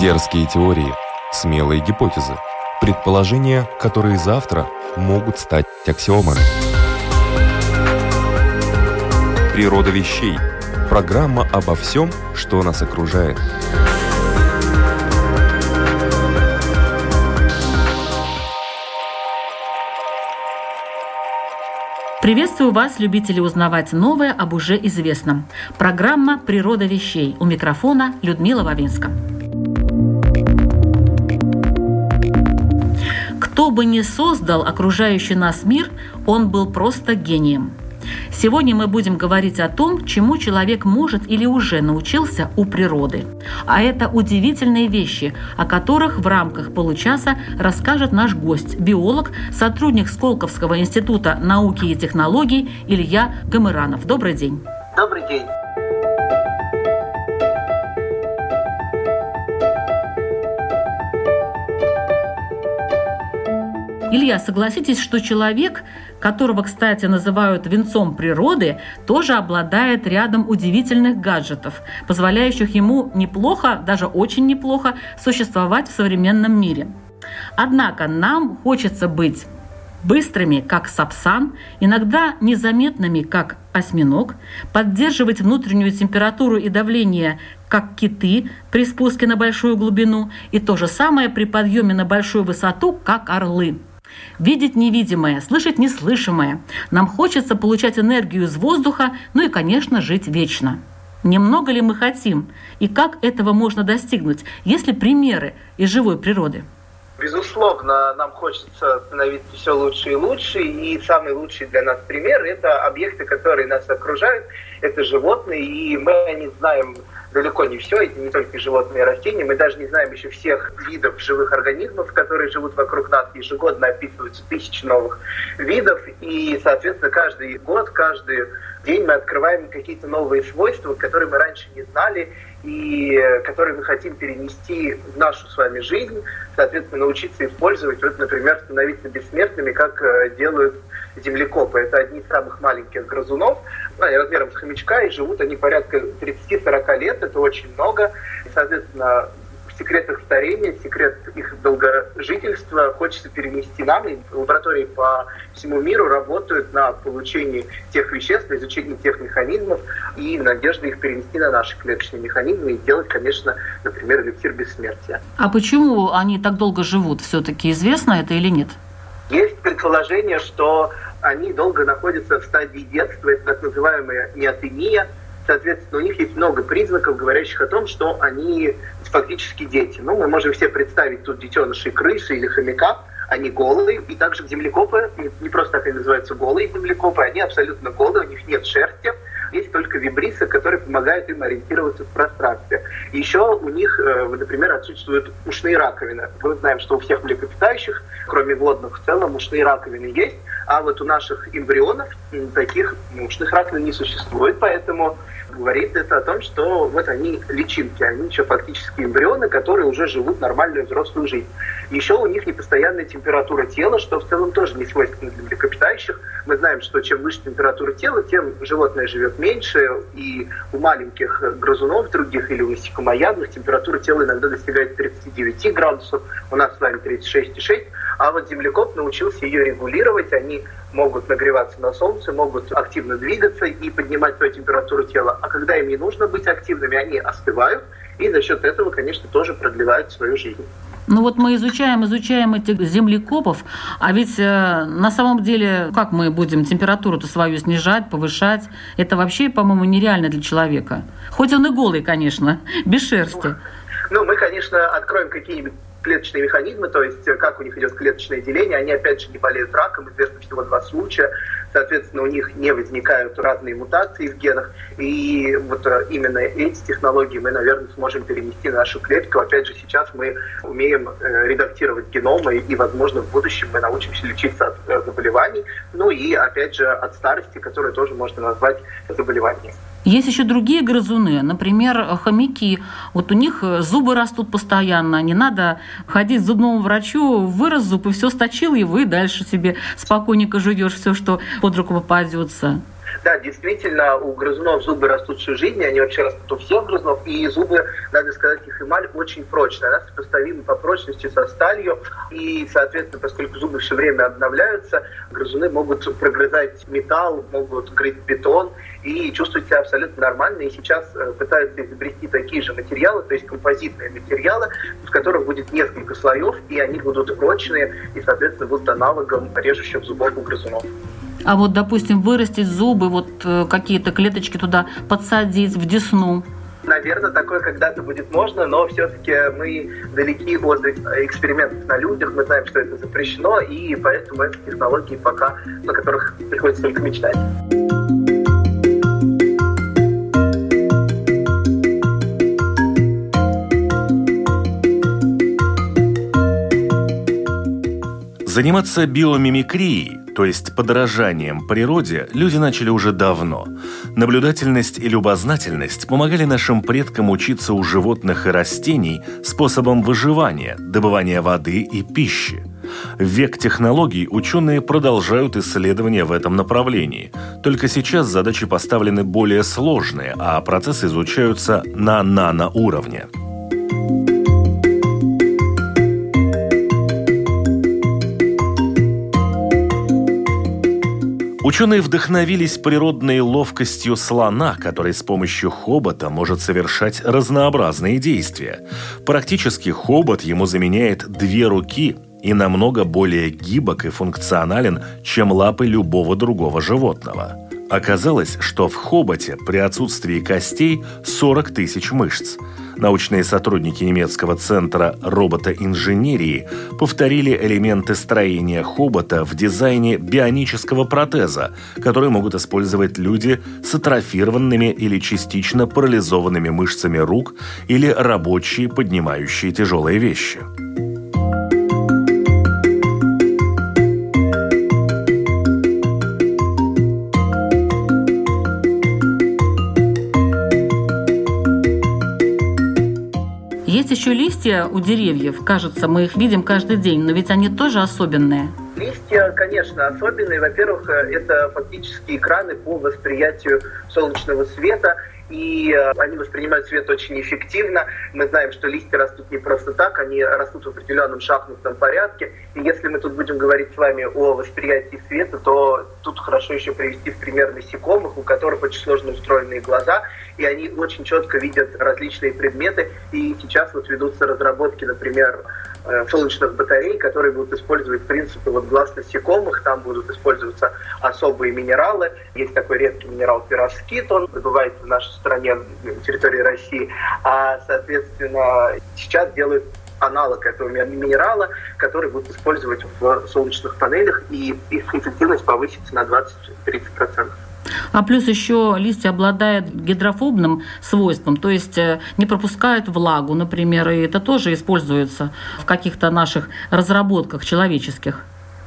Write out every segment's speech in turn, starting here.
Дерзкие теории, смелые гипотезы, предположения, которые завтра могут стать аксиомами. Природа вещей. Программа обо всем, что нас окружает. Приветствую вас, любители узнавать новое об уже известном. Программа «Природа вещей». У микрофона Людмила Вавинска. Кто бы ни создал окружающий нас мир, он был просто гением – Сегодня мы будем говорить о том, чему человек может или уже научился у природы. А это удивительные вещи, о которых в рамках получаса расскажет наш гость, биолог, сотрудник Сколковского института науки и технологий Илья Гамыранов. Добрый день. Добрый день. Илья, согласитесь, что человек, которого, кстати, называют венцом природы, тоже обладает рядом удивительных гаджетов, позволяющих ему неплохо, даже очень неплохо существовать в современном мире. Однако нам хочется быть быстрыми, как сапсан, иногда незаметными, как осьминог, поддерживать внутреннюю температуру и давление, как киты при спуске на большую глубину, и то же самое при подъеме на большую высоту, как орлы. Видеть невидимое, слышать неслышимое. Нам хочется получать энергию из воздуха, ну и, конечно, жить вечно. Немного ли мы хотим? И как этого можно достигнуть? Есть ли примеры из живой природы? Безусловно, нам хочется становиться все лучше и лучше, и самый лучший для нас пример – это объекты, которые нас окружают, это животные, и мы о них знаем далеко не все, это не только животные и растения. Мы даже не знаем еще всех видов живых организмов, которые живут вокруг нас. Ежегодно описываются тысячи новых видов. И, соответственно, каждый год, каждый день мы открываем какие-то новые свойства, которые мы раньше не знали и которые мы хотим перенести в нашу с вами жизнь, соответственно, научиться использовать. Вот, например, становиться бессмертными, как э, делают землекопы. Это одни из самых маленьких грызунов, они размером с хомячка, и живут они порядка 30-40 лет, это очень много. И, соответственно, секрет их старения, секрет их долгожительства хочется перенести нам. И лаборатории по всему миру работают на получении тех веществ, на изучении тех механизмов и надежда их перенести на наши клеточные механизмы и сделать, конечно, например, эликсир бессмертия. А почему они так долго живут? Все-таки известно это или нет? Есть предположение, что они долго находятся в стадии детства, это так называемая неотения. Соответственно, у них есть много признаков, говорящих о том, что они фактически дети. Ну, мы можем все представить тут детенышей крысы или хомяка, они голые, и также землекопы, не просто так они называются голые землекопы, они абсолютно голые, у них нет шерсти, есть только вибрисы, которые помогают им ориентироваться в пространстве. Еще у них, э, например, отсутствуют ушные раковины. Мы знаем, что у всех млекопитающих, кроме водных, в целом ушные раковины есть, а вот у наших эмбрионов таких ушных раковин не существует, поэтому говорит это о том, что вот они личинки, они еще фактически эмбрионы, которые уже живут нормальную взрослую жизнь. Еще у них непостоянная температура тела, что в целом тоже не свойственно для млекопитающих. Мы знаем, что чем выше температура тела, тем животное живет меньше, и у маленьких грызунов других или у насекомоядных температура тела иногда достигает 39 градусов, у нас с вами 36,6, а вот землекоп научился ее регулировать, они могут нагреваться на солнце, могут активно двигаться и поднимать свою температуру тела. А когда им не нужно быть активными, они остывают, и за счет этого, конечно, тоже продлевают свою жизнь. Ну вот мы изучаем, изучаем этих землекопов, а ведь э, на самом деле как мы будем температуру-то свою снижать, повышать? Это вообще, по-моему, нереально для человека. Хоть он и голый, конечно, без шерсти. Ну, мы, конечно, откроем какие-нибудь клеточные механизмы, то есть э, как у них идет клеточное деление, они опять же не болеют раком, известно всего два случая, соответственно, у них не возникают разные мутации в генах, и вот э, именно эти технологии мы, наверное, сможем перенести на нашу клетку. Опять же, сейчас мы умеем э, редактировать геномы, и, возможно, в будущем мы научимся лечиться от заболеваний, ну и, опять же, от старости, которую тоже можно назвать заболеванием. Есть еще другие грызуны, например, хомяки. Вот у них э, зубы растут постоянно, не надо ходить к зубному врачу, вырос зуб и все сточил его, и дальше себе спокойненько жуешь все, что под руку попадется. Да, действительно, у грызунов зубы растут всю жизнь, они вообще растут у всех грызунов, и зубы, надо сказать, их эмаль очень прочная, она сопоставима по прочности со сталью, и, соответственно, поскольку зубы все время обновляются, грызуны могут прогрызать металл, могут грызть бетон, и чувствовать себя абсолютно нормально, и сейчас э, пытаются изобрести такие же материалы, то есть композитные материалы, в которых будет несколько слоев, и они будут прочные, и, соответственно, будут аналогом режущих зубов у грызунов. А вот, допустим, вырастить зубы, вот э, какие-то клеточки туда подсадить в десну. Наверное, такое когда-то будет можно, но все-таки мы далеки от экспериментов на людях, мы знаем, что это запрещено, и поэтому это технологии пока, на которых приходится только мечтать. Заниматься биомимикрией, то есть подражанием природе, люди начали уже давно. Наблюдательность и любознательность помогали нашим предкам учиться у животных и растений способом выживания, добывания воды и пищи. В век технологий ученые продолжают исследования в этом направлении. Только сейчас задачи поставлены более сложные, а процессы изучаются на наноуровне. Ученые вдохновились природной ловкостью слона, который с помощью хобота может совершать разнообразные действия. Практически хобот ему заменяет две руки и намного более гибок и функционален, чем лапы любого другого животного. Оказалось, что в хоботе при отсутствии костей 40 тысяч мышц – Научные сотрудники немецкого центра роботоинженерии повторили элементы строения хобота в дизайне бионического протеза, который могут использовать люди с атрофированными или частично парализованными мышцами рук или рабочие, поднимающие тяжелые вещи. Еще листья у деревьев. Кажется, мы их видим каждый день, но ведь они тоже особенные. Листья, конечно, особенные. Во-первых, это фактически экраны по восприятию солнечного света – и э, они воспринимают свет очень эффективно. Мы знаем, что листья растут не просто так, они растут в определенном шахматном порядке. И если мы тут будем говорить с вами о восприятии света, то тут хорошо еще привести в пример насекомых, у которых очень сложно устроенные глаза, и они очень четко видят различные предметы. И сейчас вот ведутся разработки, например, солнечных батарей, которые будут использовать принципы вот глаз насекомых. Там будут использоваться особые минералы. Есть такой редкий минерал пироскит, он добывается в нашей стране, на территории России. А, соответственно, сейчас делают аналог этого минерала, который будут использовать в солнечных панелях, и их эффективность повысится на 20-30%. А плюс еще листья обладают гидрофобным свойством, то есть э, не пропускают влагу, например, и это тоже используется в каких-то наших разработках человеческих.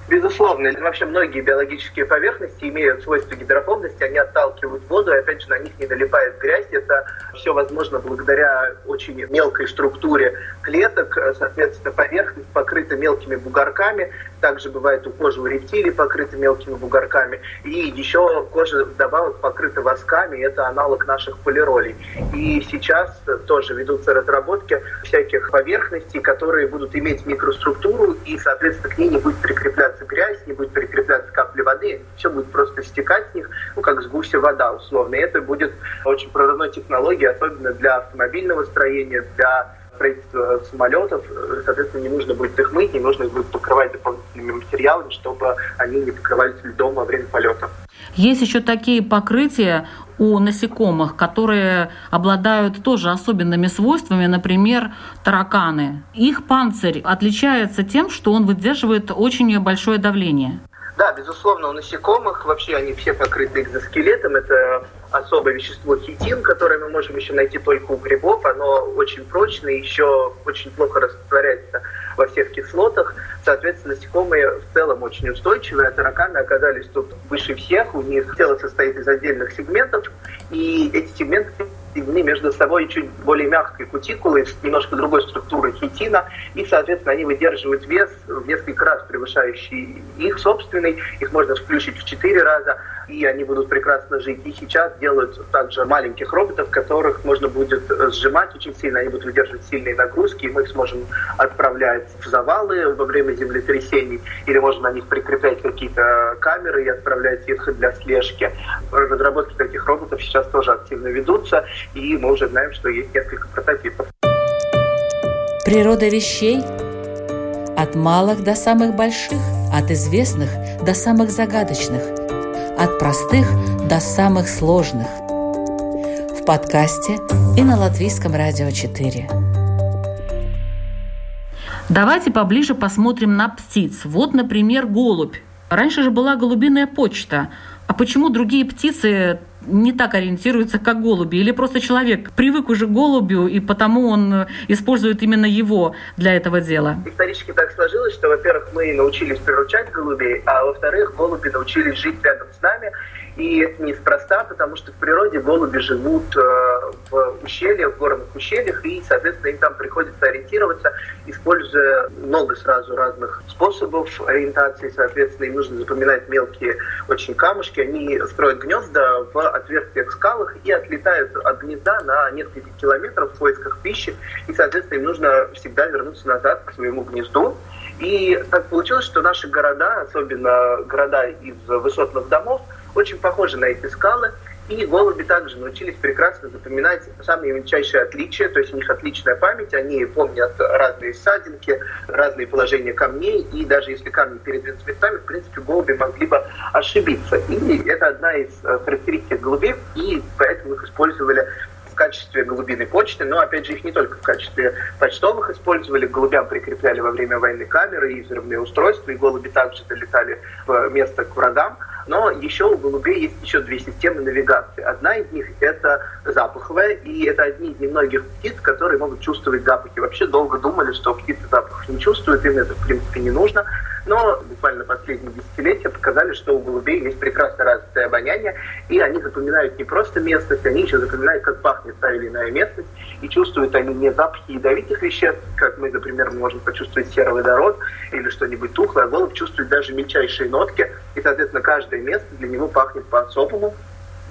Безусловно. Вообще многие биологические поверхности имеют свойства гидрофобности, они отталкивают воду, и опять же на них не налипает грязь. Это все возможно благодаря очень мелкой структуре клеток. Соответственно, поверхность покрыта мелкими бугорками. Также бывает у кожи у рептилий покрыта мелкими бугорками. И еще кожа вдобавок покрыта восками, это аналог наших полиролей. И сейчас тоже ведутся разработки всяких поверхностей, которые будут иметь микроструктуру, и, соответственно, к ней не будет прикрепляться прикрепляться грязь, не будет прикрепляться капли воды, все будет просто стекать с них, ну, как с гуся вода, условно. И это будет очень прорывной технологией, особенно для автомобильного строения, для строительства самолетов, соответственно, не нужно будет их мыть, не нужно их будет покрывать дополнительными материалами, чтобы они не покрывались льдом во время полета. Есть еще такие покрытия у насекомых, которые обладают тоже особенными свойствами, например, тараканы. Их панцирь отличается тем, что он выдерживает очень большое давление. Да, безусловно, у насекомых вообще они все покрыты экзоскелетом. Это особое вещество хитин, которое мы можем еще найти только у грибов. Оно очень прочное, еще очень плохо растворяется во всех кислотах. Соответственно, насекомые в целом очень устойчивые, а тараканы оказались тут выше всех. У них тело состоит из отдельных сегментов, и эти сегменты соединены между собой чуть более мягкой кутикулой с немножко другой структурой хитина, и, соответственно, они выдерживают вес в несколько раз превышающий их собственный, их можно включить в 4 раза, и они будут прекрасно жить. И сейчас делают также маленьких роботов, которых можно будет сжимать очень сильно, они будут выдерживать сильные нагрузки, и мы их сможем отправлять в завалы во время землетрясений, или можно на них прикреплять какие-то камеры и отправлять их для слежки. Разработки таких роботов сейчас тоже активно ведутся, и мы уже знаем, что есть несколько прототипов. Природа вещей от малых до самых больших, от известных до самых загадочных, от простых до самых сложных. В подкасте и на Латвийском радио 4. Давайте поближе посмотрим на птиц. Вот, например, голубь. Раньше же была голубиная почта. А почему другие птицы не так ориентируются, как голуби? Или просто человек привык уже к голубю, и потому он использует именно его для этого дела? Исторически так сложилось, что, во-первых, мы научились приручать голубей, а во-вторых, голуби научились жить рядом с нами. И это неспроста, потому что в природе голуби живут э, в ущельях, в горных ущельях, и, соответственно, им там приходится ориентироваться, используя много сразу разных способов ориентации. Соответственно, им нужно запоминать мелкие очень камушки. Они строят гнезда в отверстиях в скалах и отлетают от гнезда на несколько километров в поисках пищи. И, соответственно, им нужно всегда вернуться назад к своему гнезду. И так получилось, что наши города, особенно города из высотных домов, очень похожи на эти скалы. И голуби также научились прекрасно запоминать самые мельчайшие отличия, то есть у них отличная память, они помнят разные ссадинки, разные положения камней, и даже если камни передвинуты местами, в принципе, голуби могли бы ошибиться. И это одна из э, характеристик голубей, и поэтому их использовали в качестве голубиной почты, но, опять же, их не только в качестве почтовых использовали, голубям прикрепляли во время войны камеры и взрывные устройства, и голуби также долетали в место к врагам. Но еще у голубей есть еще две системы навигации. Одна из них это запаховая, и это одни из немногих птиц, которые могут чувствовать запахи. Вообще долго думали, что птицы запахов не чувствуют, им это в принципе не нужно. Но буквально последние десятилетия показали, что у голубей есть прекрасно развитое обоняние, и они запоминают не просто местность, они еще запоминают, как пахнет та или иная местность, и чувствуют они не запахи ядовитых веществ, как мы, например, можем почувствовать сероводород или что-нибудь тухлое, а голубь чувствует даже мельчайшие нотки, и, соответственно, каждое место для него пахнет по-особому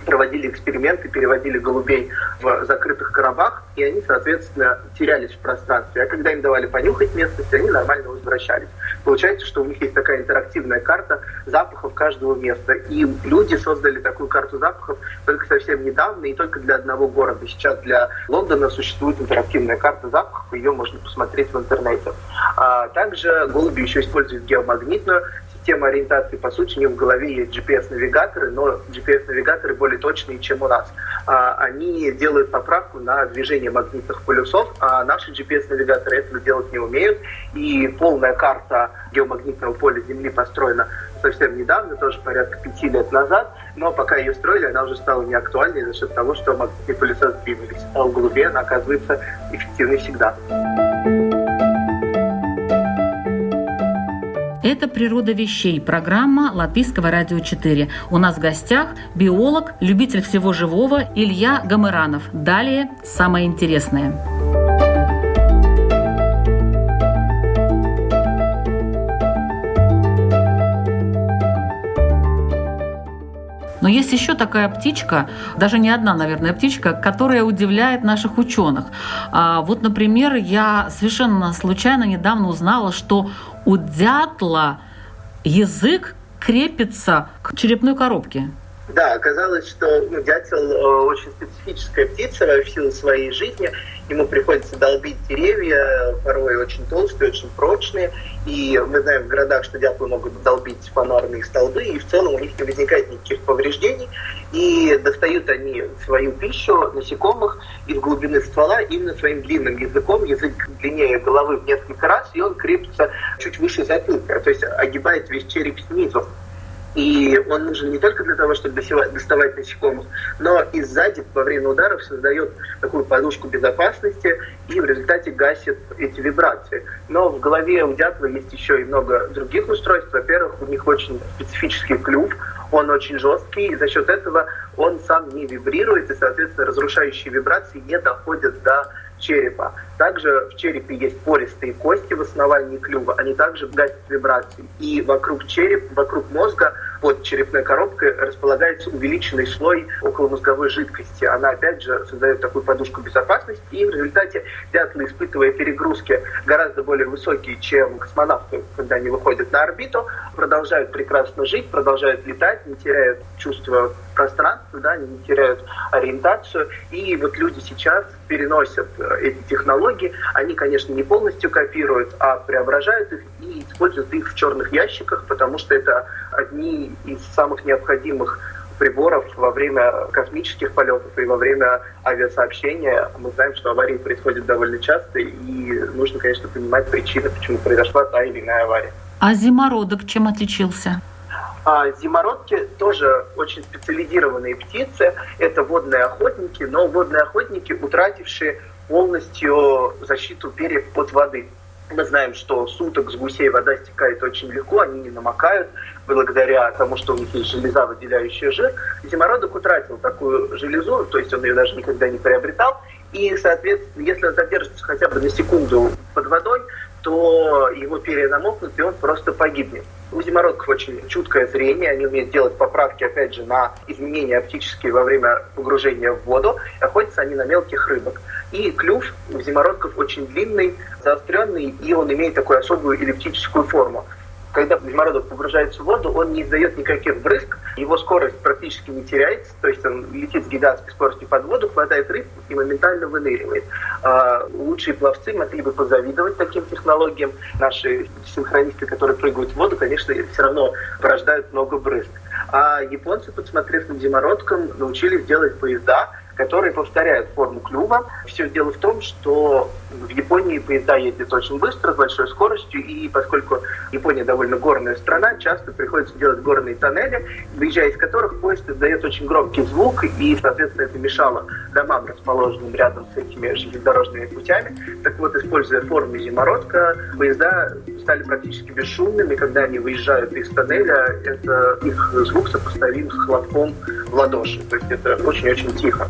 проводили эксперименты, переводили голубей в закрытых коробах, и они, соответственно, терялись в пространстве. А когда им давали понюхать местность, они нормально возвращались. Получается, что у них есть такая интерактивная карта запахов каждого места. И люди создали такую карту запахов только совсем недавно и только для одного города. Сейчас для Лондона существует интерактивная карта запахов, ее можно посмотреть в интернете. А также голуби еще используют геомагнитную система ориентации, по сути, у них в голове есть GPS-навигаторы, но GPS-навигаторы более точные, чем у нас. А, они делают поправку на движение магнитных полюсов, а наши GPS-навигаторы этого делать не умеют. И полная карта геомагнитного поля Земли построена совсем недавно, тоже порядка пяти лет назад, но пока ее строили, она уже стала неактуальной за счет того, что магнитные полюса сдвинулись. А у голубей она оказывается эффективной всегда. Это «Природа вещей» – программа Латвийского радио 4. У нас в гостях биолог, любитель всего живого Илья Гамыранов. Далее самое интересное. Но есть еще такая птичка, даже не одна, наверное, птичка, которая удивляет наших ученых. А, вот, например, я совершенно случайно недавно узнала, что у дятла язык крепится к черепной коробке. Да, оказалось, что ну, дятел э, очень специфическая птица в силу своей жизни. Ему приходится долбить деревья, порой очень толстые, очень прочные. И мы знаем в городах, что дятлы могут долбить фонарные столбы, и в целом у них не возникает никаких повреждений. И достают они свою пищу насекомых из глубины ствола именно своим длинным языком. Язык длиннее головы в несколько раз, и он крепится чуть выше затылка, то есть огибает весь череп снизу. И он нужен не только для того, чтобы доставать насекомых, но и сзади во время ударов создает такую подушку безопасности и в результате гасит эти вибрации. Но в голове у дятла есть еще и много других устройств. Во-первых, у них очень специфический клюв, он очень жесткий, и за счет этого он сам не вибрирует, и, соответственно, разрушающие вибрации не доходят до черепа. Также в черепе есть пористые кости в основании клюва, они также гасят вибрации. И вокруг черепа, вокруг мозга под черепной коробкой располагается увеличенный слой околомозговой жидкости. Она, опять же, создает такую подушку безопасности, и в результате дятлы, испытывая перегрузки гораздо более высокие, чем космонавты, когда они выходят на орбиту, продолжают прекрасно жить, продолжают летать, не теряют чувство пространства, да, не теряют ориентацию. И вот люди сейчас переносят э, эти технологии. Они, конечно, не полностью копируют, а преображают их и используют их в черных ящиках, потому что это одни из самых необходимых приборов во время космических полетов и во время авиасообщения. Мы знаем, что аварии происходят довольно часто, и нужно, конечно, понимать причины, почему произошла та или иная авария. А зимородок чем отличился? А зимородки тоже очень специализированные птицы. Это водные охотники, но водные охотники, утратившие полностью защиту перьев от воды. Мы знаем, что суток с гусей вода стекает очень легко, они не намокают благодаря тому, что у них есть железа, выделяющая жир. Зимородок утратил такую железу, то есть он ее даже никогда не приобретал. И, соответственно, если он задержится хотя бы на секунду под водой, то его перья намокнут, и он просто погибнет. У зимородков очень чуткое зрение, они умеют делать поправки, опять же, на изменения оптические во время погружения в воду. Охотятся они на мелких рыбок. И клюв у зимородков очень длинный, заостренный, и он имеет такую особую эллиптическую форму когда зимородок погружается в воду, он не издает никаких брызг, его скорость практически не теряется, то есть он летит с гигантской скоростью под воду, хватает рыб и моментально выныривает. А лучшие пловцы могли бы позавидовать таким технологиям. Наши синхронисты, которые прыгают в воду, конечно, все равно порождают много брызг. А японцы, подсмотрев на зимородком, научились делать поезда, которые повторяют форму клюва. Все дело в том, что в Японии поезда ездят очень быстро, с большой скоростью, и поскольку Япония довольно горная страна, часто приходится делать горные тоннели, выезжая из которых поезд издает очень громкий звук, и, соответственно, это мешало домам, расположенным рядом с этими железнодорожными путями. Так вот, используя форму зимородка, поезда стали практически бесшумными, когда они выезжают из тоннеля, это их звук сопоставим с хлопком в ладоши. То есть это очень-очень тихо.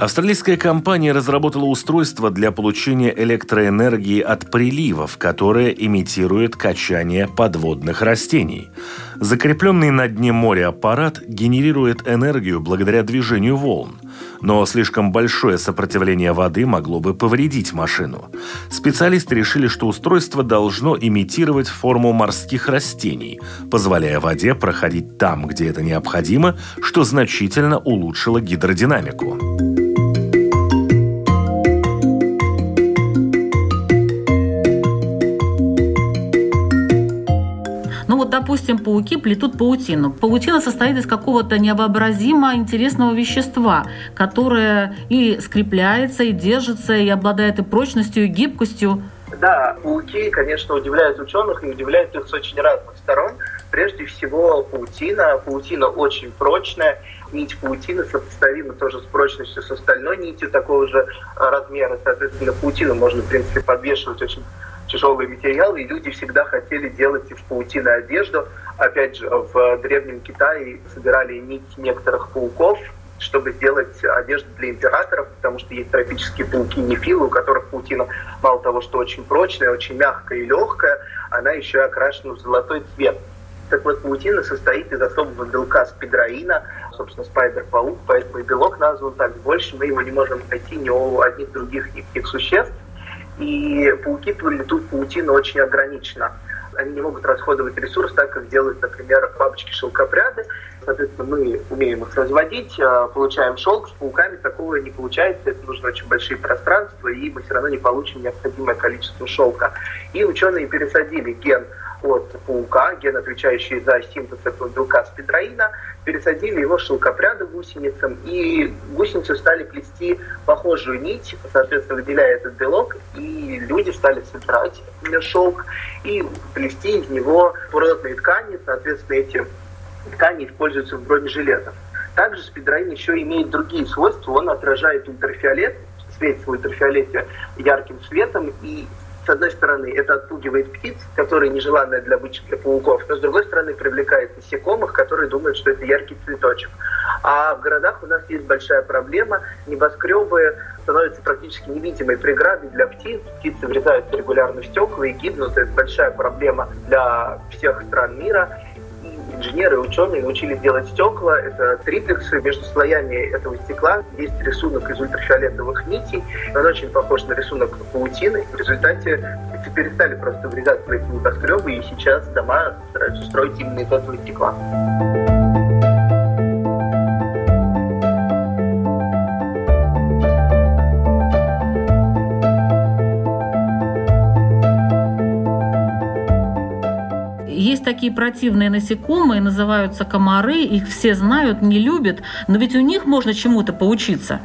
Австралийская компания разработала устройство для получения электроэнергии от приливов, которое имитирует качание подводных растений. Закрепленный на дне моря аппарат генерирует энергию благодаря движению волн. Но слишком большое сопротивление воды могло бы повредить машину. Специалисты решили, что устройство должно имитировать форму морских растений, позволяя воде проходить там, где это необходимо, что значительно улучшило гидродинамику. Допустим, пауки плетут паутину. Паутина состоит из какого-то невообразимо интересного вещества, которое и скрепляется, и держится, и обладает и прочностью, и гибкостью. Да, пауки, конечно, удивляют ученых и удивляют их с очень разных сторон. Прежде всего, паутина. Паутина очень прочная. Нить паутины сопоставима тоже с прочностью с остальной нитью такого же размера. Соответственно, паутину можно, в принципе, подвешивать очень тяжелые материалы, и люди всегда хотели делать из паутины одежду. Опять же, в Древнем Китае собирали нить некоторых пауков, чтобы сделать одежду для императоров, потому что есть тропические пауки нефилы, у которых паутина мало того, что очень прочная, очень мягкая и легкая, она еще и окрашена в золотой цвет. Так вот, паутина состоит из особого белка спидроина, собственно, спайдер-паук, поэтому и белок назван так. Больше мы его не можем найти ни у одних других никаких существ. И пауки плетут паутину очень ограниченно. Они не могут расходовать ресурс так, как делают, например, бабочки-шелкопряды. Соответственно, мы умеем их разводить, а, получаем шелк. С пауками такого не получается. Это нужно очень большие пространства, и мы все равно не получим необходимое количество шелка. И ученые пересадили ген от паука, ген, отвечающий за синтез этого белка спидроина, пересадили его шелкопряды гусеницам, и гусеницы стали плести похожую нить, соответственно, выделяя этот белок, и люди стали собирать шелк и плести из него природные ткани, соответственно, эти ткани используются в бронежилетах. Также спидроин еще имеет другие свойства, он отражает ультрафиолет, светит в ультрафиолете ярким светом, и с одной стороны, это отпугивает птиц, которые нежеланные для бычек, для пауков, но с другой стороны, привлекает насекомых, которые думают, что это яркий цветочек. А в городах у нас есть большая проблема. Небоскребы становится практически невидимой преградой для птиц. Птицы врезаются регулярно в стекла и гибнут. Это большая проблема для всех стран мира инженеры ученые научились делать стекла. Это триплексы между слоями этого стекла. Есть рисунок из ультрафиолетовых нитей. Он очень похож на рисунок паутины. В результате перестали просто врезаться в эти небоскребы, и сейчас дома стараются строить именно из этого стекла. Такие противные насекомые, называются комары, их все знают, не любят, но ведь у них можно чему-то поучиться.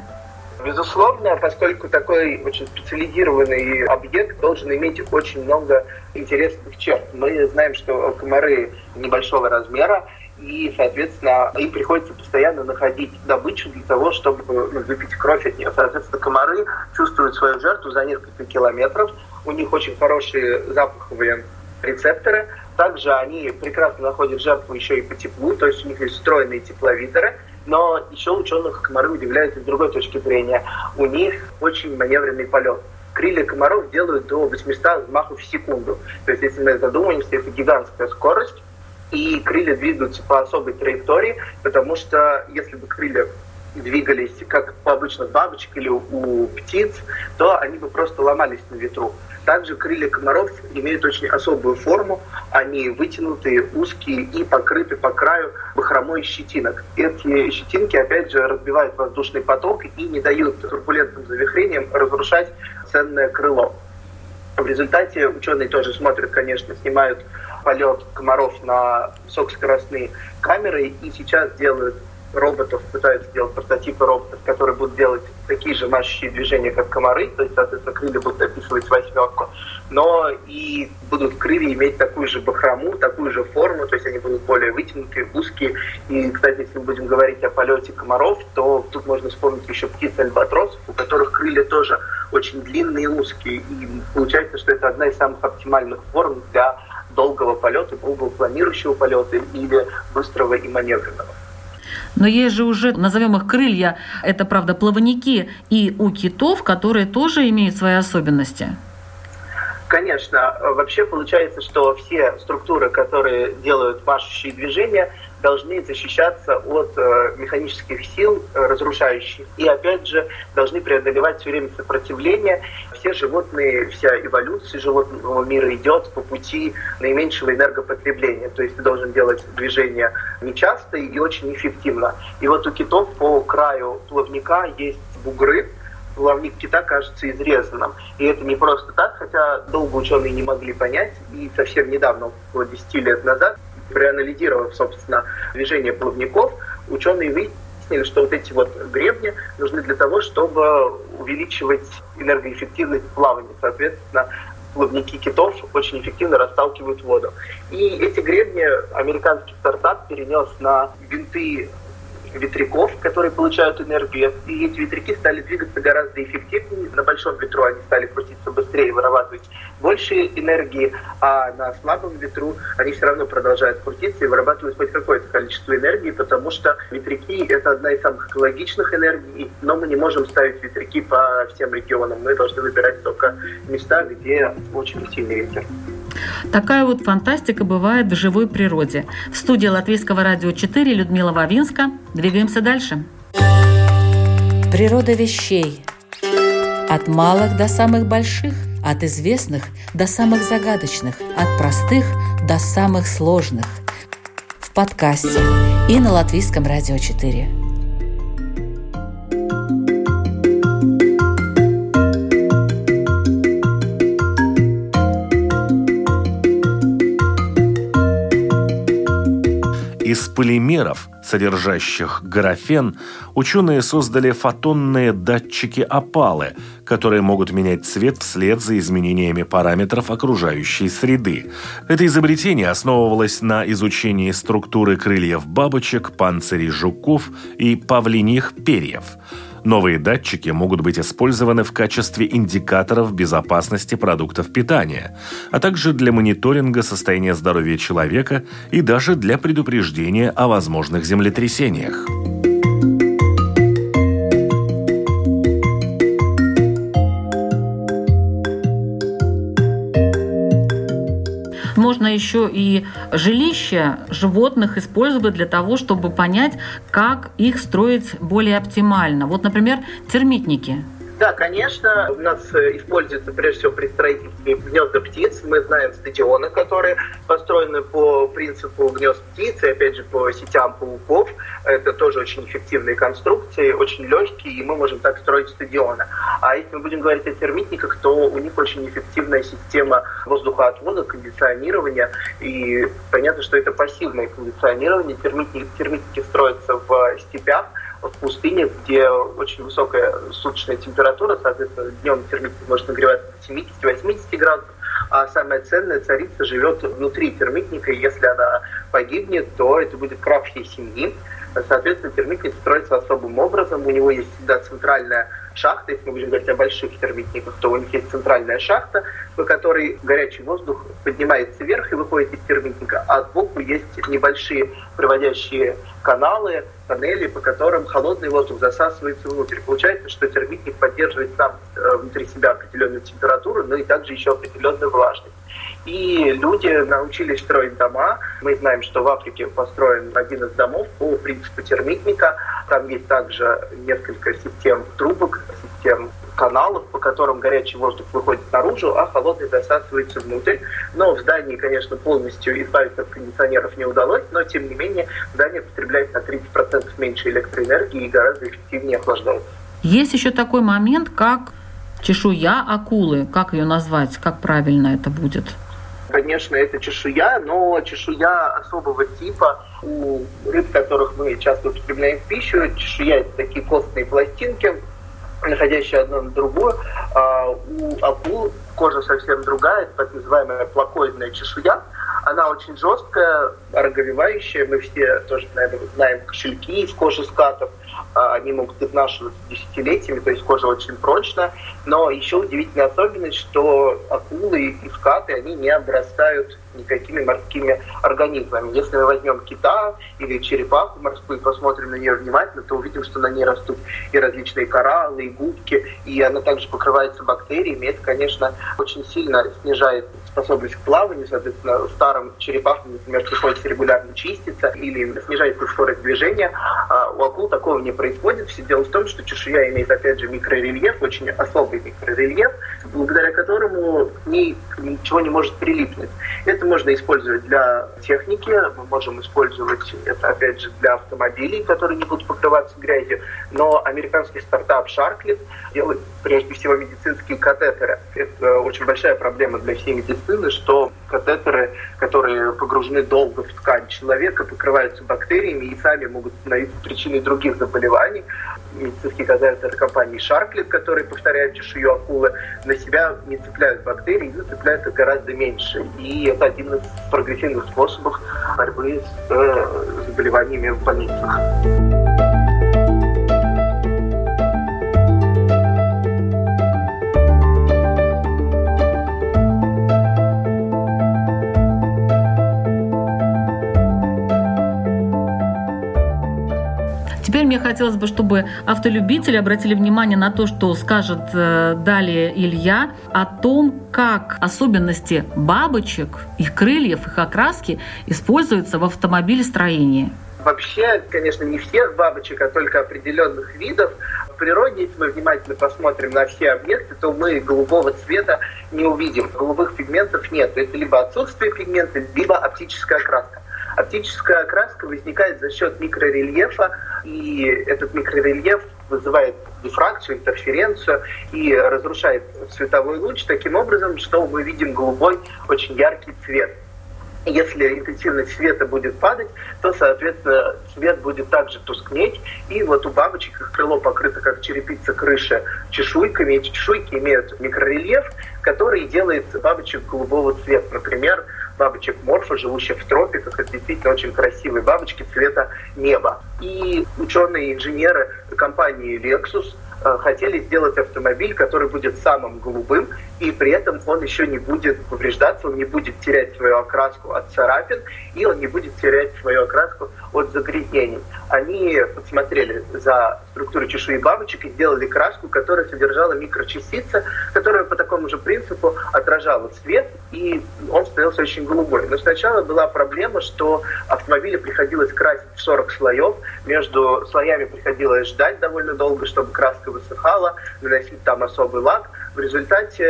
Безусловно, поскольку такой очень специализированный объект должен иметь очень много интересных черт. Мы знаем, что комары небольшого размера, и, соответственно, им приходится постоянно находить добычу для того, чтобы ну, выпить кровь от нее. Соответственно, комары чувствуют свою жертву за несколько километров, у них очень хорошие запаховые рецепторы, также они прекрасно находят жертву еще и по теплу, то есть у них есть встроенные тепловизоры, но еще ученых комары удивляют с другой точки зрения. У них очень маневренный полет. Крылья комаров делают до 800 взмахов в секунду. То есть, если мы задумаемся, это гигантская скорость, и крылья двигаются по особой траектории, потому что если бы крылья двигались как у обычных бабочек или у птиц, то они бы просто ломались на ветру. Также крылья комаров имеют очень особую форму. Они вытянутые, узкие и покрыты по краю бахромой щетинок. Эти щетинки, опять же, разбивают воздушный поток и не дают турбулентным завихрениям разрушать ценное крыло. В результате ученые тоже смотрят, конечно, снимают полет комаров на высокоскоростные камеры и сейчас делают роботов, пытаются делать прототипы роботов, которые будут делать такие же машущие движения, как комары, то есть, соответственно, крылья будут описывать восьмерку, но и будут крылья иметь такую же бахрому, такую же форму, то есть они будут более вытянутые, узкие. И, кстати, если мы будем говорить о полете комаров, то тут можно вспомнить еще птиц альбатросов, у которых крылья тоже очень длинные и узкие. И получается, что это одна из самых оптимальных форм для долгого полета, долгого планирующего полета или быстрого и маневренного. Но есть же уже, назовем их крылья, это, правда, плавники и у китов, которые тоже имеют свои особенности. Конечно. Вообще получается, что все структуры, которые делают машущие движения, должны защищаться от э, механических сил э, разрушающих. И опять же, должны преодолевать все время сопротивление. Все животные, вся эволюция животного мира идет по пути наименьшего энергопотребления. То есть ты должен делать движение нечасто и очень эффективно. И вот у китов по краю плавника есть бугры, плавник кита кажется изрезанным. И это не просто так, хотя долго ученые не могли понять, и совсем недавно, около 10 лет назад, проанализировав, собственно, движение плавников, ученые выяснили, что вот эти вот гребни нужны для того, чтобы увеличивать энергоэффективность плавания. Соответственно, плавники китов очень эффективно расталкивают воду. И эти гребни американский стартап перенес на винты ветряков, которые получают энергию, и эти ветряки стали двигаться гораздо эффективнее. На большом ветру они стали крутиться быстрее, вырабатывать больше энергии, а на слабом ветру они все равно продолжают крутиться и вырабатывают хоть какое-то количество энергии, потому что ветряки — это одна из самых экологичных энергий, но мы не можем ставить ветряки по всем регионам. Мы должны выбирать только места, где очень сильный ветер. Такая вот фантастика бывает в живой природе. В студии Латвийского радио 4 Людмила Вавинска. Двигаемся дальше. Природа вещей. От малых до самых больших, от известных до самых загадочных, от простых до самых сложных. В подкасте и на Латвийском радио 4. Полимеров, содержащих графен, ученые создали фотонные датчики опалы, которые могут менять цвет вслед за изменениями параметров окружающей среды. Это изобретение основывалось на изучении структуры крыльев бабочек, панцирей жуков и павлиньих перьев – Новые датчики могут быть использованы в качестве индикаторов безопасности продуктов питания, а также для мониторинга состояния здоровья человека и даже для предупреждения о возможных землетрясениях. Еще и жилища животных использовать для того, чтобы понять, как их строить более оптимально. Вот, например, термитники. Да, конечно, у нас э, используется прежде всего при строительстве гнезда птиц. Мы знаем стадионы, которые построены по принципу гнезд птиц, и опять же по сетям пауков. Это тоже очень эффективные конструкции, очень легкие, и мы можем так строить стадионы. А если мы будем говорить о термитниках, то у них очень эффективная система воздухоотвода, кондиционирования. И понятно, что это пассивное кондиционирование. Термитники, термитники строятся в степях, в пустыне, где очень высокая суточная температура, соответственно, днем термитник может нагреваться до 70-80 градусов, а самая ценная царица живет внутри термитника, и если она погибнет, то это будет крах всей семьи. Соответственно, термитник строится особым образом, у него есть всегда центральная шахта, если мы будем говорить о больших термитниках, то у них есть центральная шахта, по которой горячий воздух поднимается вверх и выходит из термитника, а сбоку есть небольшие проводящие каналы, тоннели, по которым холодный воздух засасывается внутрь. Получается, что термитник поддерживает сам э, внутри себя определенную температуру, но и также еще определенную влажность. И люди научились строить дома. Мы знаем, что в Африке построен один из домов по принципу термитника. Там есть также несколько систем трубок, систем каналов, по которым горячий воздух выходит наружу, а холодный засасывается внутрь. Но в здании, конечно, полностью избавиться от кондиционеров не удалось, но тем не менее здание потребляет на 30% меньше электроэнергии и гораздо эффективнее охлаждается. Есть еще такой момент, как чешуя акулы. Как ее назвать? Как правильно это будет? Конечно, это чешуя, но чешуя особого типа. У рыб, которых мы часто употребляем в пищу, чешуя – это такие костные пластинки, находящие одно на другую. А у акул кожа совсем другая, это так называемая плакоидная чешуя. Она очень жесткая, ороговевающая. Мы все тоже, наверное, знаем кошельки из кожи скатов – они могут изнашиваться десятилетиями, то есть кожа очень прочная. Но еще удивительная особенность, что акулы и скаты, они не обрастают никакими морскими организмами. Если мы возьмем кита или черепаху морскую и посмотрим на нее внимательно, то увидим, что на ней растут и различные кораллы, и губки, и она также покрывается бактериями. Это, конечно, очень сильно снижает способность к плаванию, соответственно, старым черепахам, например, приходится регулярно чиститься или снижается скорость движения. А у акул такого не происходит. Все дело в том, что чешуя имеет, опять же, микрорельеф, очень особый микрорельеф, благодаря которому к ней ничего не может прилипнуть. Это можно использовать для техники, мы можем использовать это, опять же, для автомобилей, которые не будут покрываться грязью, но американский стартап Sharklet делает прежде всего медицинские катетеры. Это очень большая проблема для всей медицины, что катетеры, которые погружены долго в ткань человека, покрываются бактериями и сами могут становиться причиной других заболеваний. Медицинские катетеры компании Sharklet, которые повторяют чешую акулы, на себя не цепляют бактерии, но цепляют их гораздо меньше. И это один из прогрессивных способов борьбы с э, заболеваниями в больницах. Теперь мне хотелось бы, чтобы автолюбители обратили внимание на то, что скажет э, далее Илья о том, как особенности бабочек, их крыльев, их окраски используются в автомобилестроении. Вообще, конечно, не всех бабочек, а только определенных видов. В природе, если мы внимательно посмотрим на все объекты, то мы голубого цвета не увидим. Голубых пигментов нет. Это либо отсутствие пигмента, либо оптическая окраска. Оптическая окраска возникает за счет микрорельефа, и этот микрорельеф вызывает дифракцию, интерференцию и разрушает световой луч таким образом, что мы видим голубой, очень яркий цвет. Если интенсивность света будет падать, то, соответственно, свет будет также тускнеть. И вот у бабочек их крыло покрыто, как черепица крыши, чешуйками. Эти чешуйки имеют микрорельеф, который делает бабочек голубого цвета. Например, бабочек морфа, живущих в тропиках. Это действительно очень красивые бабочки цвета неба. И ученые инженеры компании Lexus хотели сделать автомобиль, который будет самым голубым и при этом он еще не будет повреждаться, он не будет терять свою окраску от царапин, и он не будет терять свою окраску от загрязнений. Они посмотрели за структурой чешуи бабочек и сделали краску, которая содержала микрочастицы, которая по такому же принципу отражала свет, и он становился очень голубой. Но сначала была проблема, что автомобили приходилось красить в 40 слоев, между слоями приходилось ждать довольно долго, чтобы краска высыхала, наносить там особый лак. В результате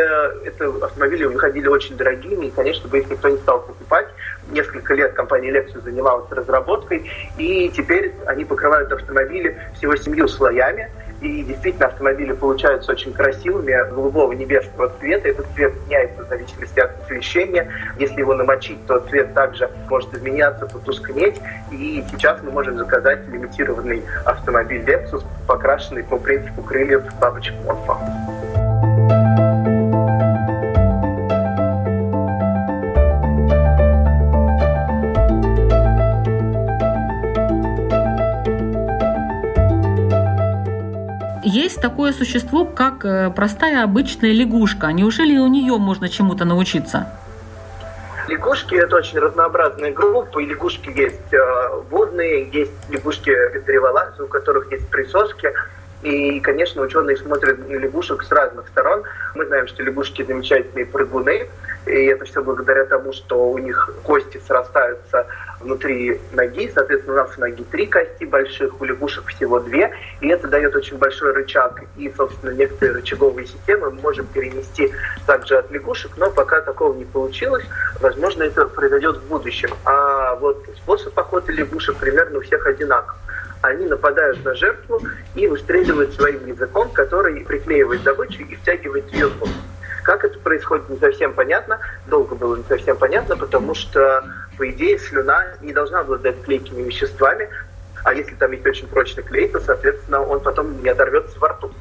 это автомобили выходили очень дорогими, и, конечно, бы их никто не стал покупать. Несколько лет компания Lexus занималась разработкой, и теперь они покрывают автомобили всего семью слоями. И действительно автомобили получаются очень красивыми, голубого небесного цвета. Этот цвет меняется в зависимости от освещения. Если его намочить, то цвет также может изменяться, потускнеть. И сейчас мы можем заказать лимитированный автомобиль Lexus, покрашенный по принципу крыльев бабочек Морфа. Такое существо, как э, простая обычная лягушка. Неужели у нее можно чему-то научиться? Лягушки – это очень разнообразная группа. И лягушки есть э, водные, есть лягушки древолазы, у которых есть присоски. И, конечно, ученые смотрят на лягушек с разных сторон. Мы знаем, что лягушки замечательные прыгуны, и это все благодаря тому, что у них кости срастаются внутри ноги. Соответственно, у нас в ноги три кости больших, у лягушек всего две. И это дает очень большой рычаг. И, собственно, некоторые рычаговые системы мы можем перенести также от лягушек, но пока такого не получилось. Возможно, это произойдет в будущем. А вот способ охоты лягушек примерно у всех одинаков они нападают на жертву и выстреливают своим языком, который приклеивает добычу и втягивает ее в Как это происходит, не совсем понятно. Долго было не совсем понятно, потому что, по идее, слюна не должна обладать клейкими веществами, а если там есть очень прочный клей, то, соответственно, он потом не оторвется во рту.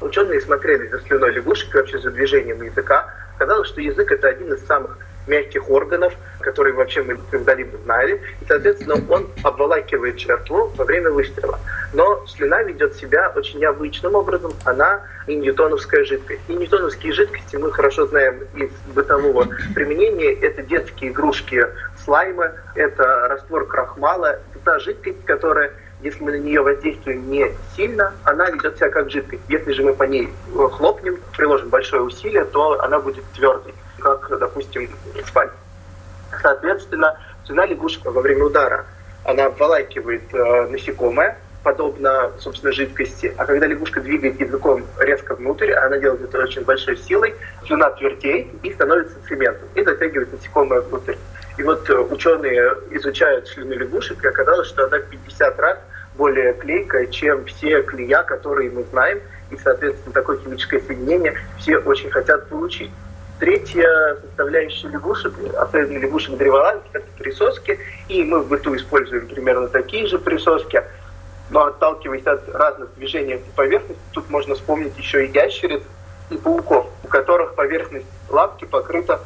Ученые смотрели за слюной лягушек, вообще за движением языка. Казалось, что язык – это один из самых мягких органов, которые вообще мы когда-либо знали. И, соответственно, он обволакивает жертву во время выстрела. Но слюна ведет себя очень необычным образом. Она и ньютоновская жидкость. И ньютоновские жидкости мы хорошо знаем из бытового применения. Это детские игрушки слаймы, это раствор крахмала. Это та жидкость, которая если мы на нее воздействуем не сильно, она ведет себя как жидкость. Если же мы по ней хлопнем, приложим большое усилие, то она будет твердой как, допустим, спать. Соответственно, цена лягушка во время удара, она обволакивает э, насекомое, подобно, собственно, жидкости. А когда лягушка двигает языком резко внутрь, она делает это очень большой силой, слюна твердеет и становится цементом, и затягивает насекомое внутрь. И вот э, ученые изучают слюну лягушек, и оказалось, что она в 50 раз более клейкая, чем все клея, которые мы знаем, и, соответственно, такое химическое соединение все очень хотят получить. Третья составляющая лягушек, особенно лягушек древолазки, это присоски. И мы в быту используем примерно такие же присоски. Но отталкиваясь от разных движений по поверхности, тут можно вспомнить еще и ящериц и пауков, у которых поверхность лапки покрыта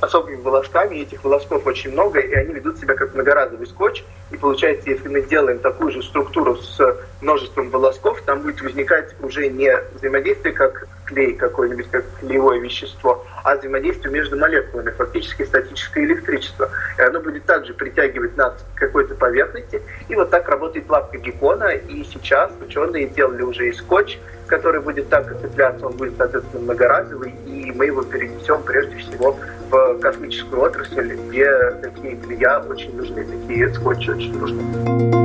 особыми волосками, и этих волосков очень много, и они ведут себя как многоразовый скотч. И получается, если мы сделаем такую же структуру с множеством волосков, там будет возникать уже не взаимодействие как клей какой-нибудь, как клеевое вещество, а взаимодействие между молекулами, фактически статическое электричество. И оно будет также притягивать нас к какой-то поверхности. И вот так работает лапка геккона. И сейчас ученые делали уже и скотч, который будет так цепляться, он будет, соответственно, многоразовый, и мы его перенесем прежде всего в космическую отрасль, где такие клея очень нужны, такие скотчи очень нужны.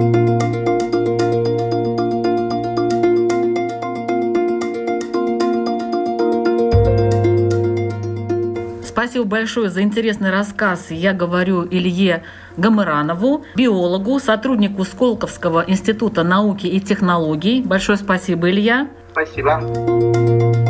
Спасибо большое за интересный рассказ. Я говорю Илье Гамыранову, биологу, сотруднику Сколковского института науки и технологий. Большое спасибо, Илья. Спасибо.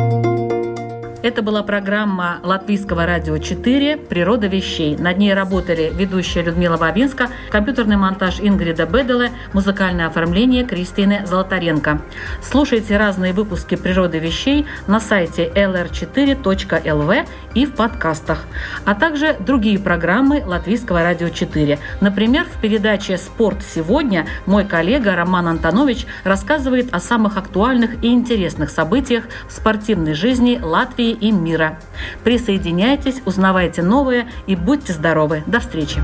Это была программа Латвийского радио 4 «Природа вещей». Над ней работали ведущая Людмила Бабинска, компьютерный монтаж Ингрида Беделе, музыкальное оформление Кристины Золотаренко. Слушайте разные выпуски «Природы вещей» на сайте lr4.lv и в подкастах, а также другие программы Латвийского радио 4. Например, в передаче «Спорт сегодня» мой коллега Роман Антонович рассказывает о самых актуальных и интересных событиях в спортивной жизни Латвии технологии и мира. Присоединяйтесь, узнавайте новое и будьте здоровы. До встречи!